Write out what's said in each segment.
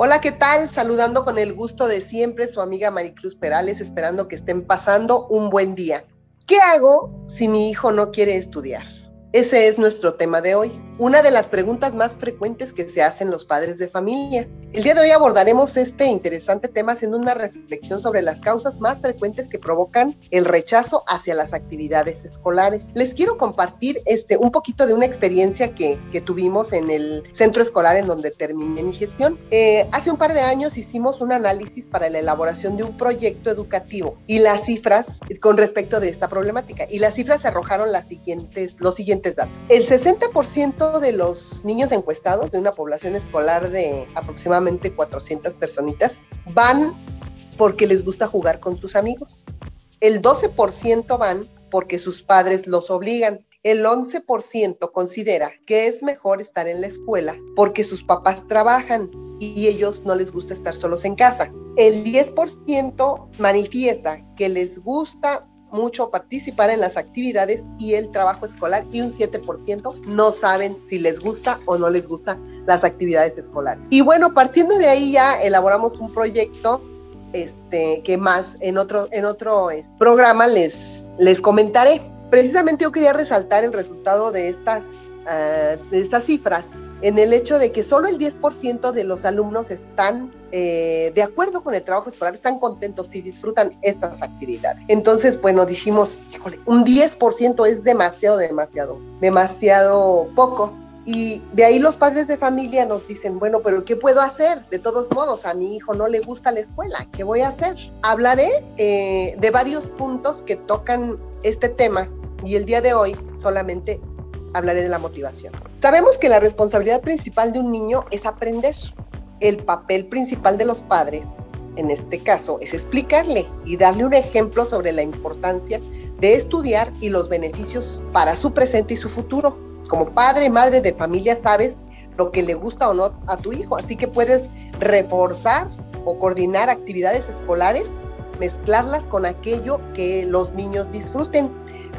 Hola, ¿qué tal? Saludando con el gusto de siempre su amiga Maricruz Perales, esperando que estén pasando un buen día. ¿Qué hago si mi hijo no quiere estudiar? Ese es nuestro tema de hoy, una de las preguntas más frecuentes que se hacen los padres de familia. El día de hoy abordaremos este interesante tema haciendo una reflexión sobre las causas más frecuentes que provocan el rechazo hacia las actividades escolares. Les quiero compartir este, un poquito de una experiencia que, que tuvimos en el centro escolar en donde terminé mi gestión. Eh, hace un par de años hicimos un análisis para la elaboración de un proyecto educativo y las cifras con respecto de esta problemática. Y las cifras arrojaron las siguientes, los siguientes datos. El 60% de los niños encuestados de una población escolar de aproximadamente 400 personitas, van porque les gusta jugar con sus amigos. El 12% van porque sus padres los obligan. El 11% considera que es mejor estar en la escuela porque sus papás trabajan y ellos no les gusta estar solos en casa. El 10% manifiesta que les gusta mucho participar en las actividades y el trabajo escolar y un 7% no saben si les gusta o no les gusta las actividades escolares. Y bueno, partiendo de ahí ya elaboramos un proyecto este, que más en otro, en otro programa les, les comentaré. Precisamente yo quería resaltar el resultado de estas, ah, de estas cifras en el hecho de que solo el 10% de los alumnos están eh, de acuerdo con el trabajo escolar, están contentos y disfrutan estas actividades. Entonces, bueno, dijimos, híjole, un 10% es demasiado, demasiado, demasiado poco. Y de ahí los padres de familia nos dicen, bueno, pero ¿qué puedo hacer? De todos modos, a mi hijo no le gusta la escuela, ¿qué voy a hacer? Hablaré eh, de varios puntos que tocan este tema y el día de hoy solamente hablaré de la motivación. Sabemos que la responsabilidad principal de un niño es aprender. El papel principal de los padres, en este caso, es explicarle y darle un ejemplo sobre la importancia de estudiar y los beneficios para su presente y su futuro. Como padre, madre de familia, sabes lo que le gusta o no a tu hijo, así que puedes reforzar o coordinar actividades escolares, mezclarlas con aquello que los niños disfruten.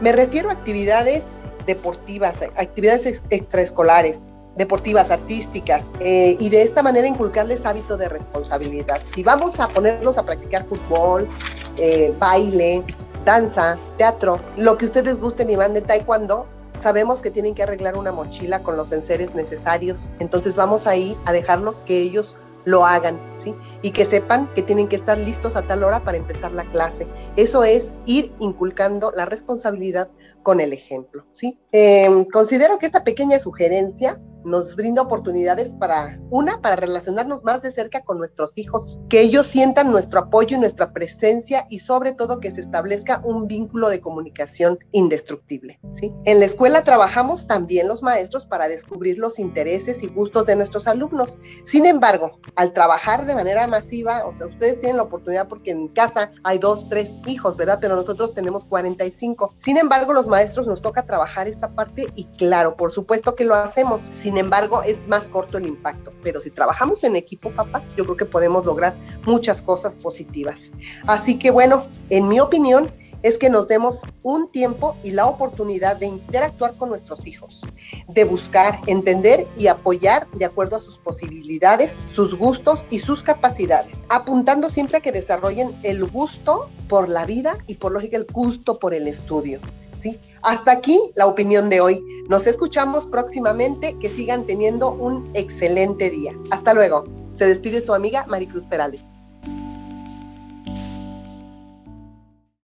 Me refiero a actividades deportivas, actividades extraescolares, deportivas, artísticas, eh, y de esta manera inculcarles hábito de responsabilidad. Si vamos a ponerlos a practicar fútbol, eh, baile, danza, teatro, lo que ustedes gusten y van de taekwondo, sabemos que tienen que arreglar una mochila con los enseres necesarios. Entonces vamos ahí a dejarlos que ellos lo hagan, ¿sí? Y que sepan que tienen que estar listos a tal hora para empezar la clase. Eso es ir inculcando la responsabilidad con el ejemplo, ¿sí? Em, considero que esta pequeña sugerencia nos brinda oportunidades para, una, para relacionarnos más de cerca con nuestros hijos, que ellos sientan nuestro apoyo y nuestra presencia y sobre todo que se establezca un vínculo de comunicación indestructible. ¿sí? En la escuela trabajamos también los maestros para descubrir los intereses y gustos de nuestros alumnos. Sin embargo, al trabajar de manera masiva, o sea, ustedes tienen la oportunidad porque en casa hay dos, tres hijos, ¿verdad? Pero nosotros tenemos 45. Sin embargo, los maestros nos toca trabajar esta parte y claro, por supuesto que lo hacemos. Embargo, es más corto el impacto. Pero si trabajamos en equipo, papás, yo creo que podemos lograr muchas cosas positivas. Así que bueno, en mi opinión, es que nos demos un tiempo y la oportunidad de interactuar con nuestros hijos, de buscar, entender y apoyar de acuerdo a sus posibilidades, sus gustos y sus capacidades, apuntando siempre a que desarrollen el gusto por la vida y por lógica el gusto por el estudio. Hasta aquí la opinión de hoy. Nos escuchamos próximamente. Que sigan teniendo un excelente día. Hasta luego. Se despide su amiga Maricruz Perales.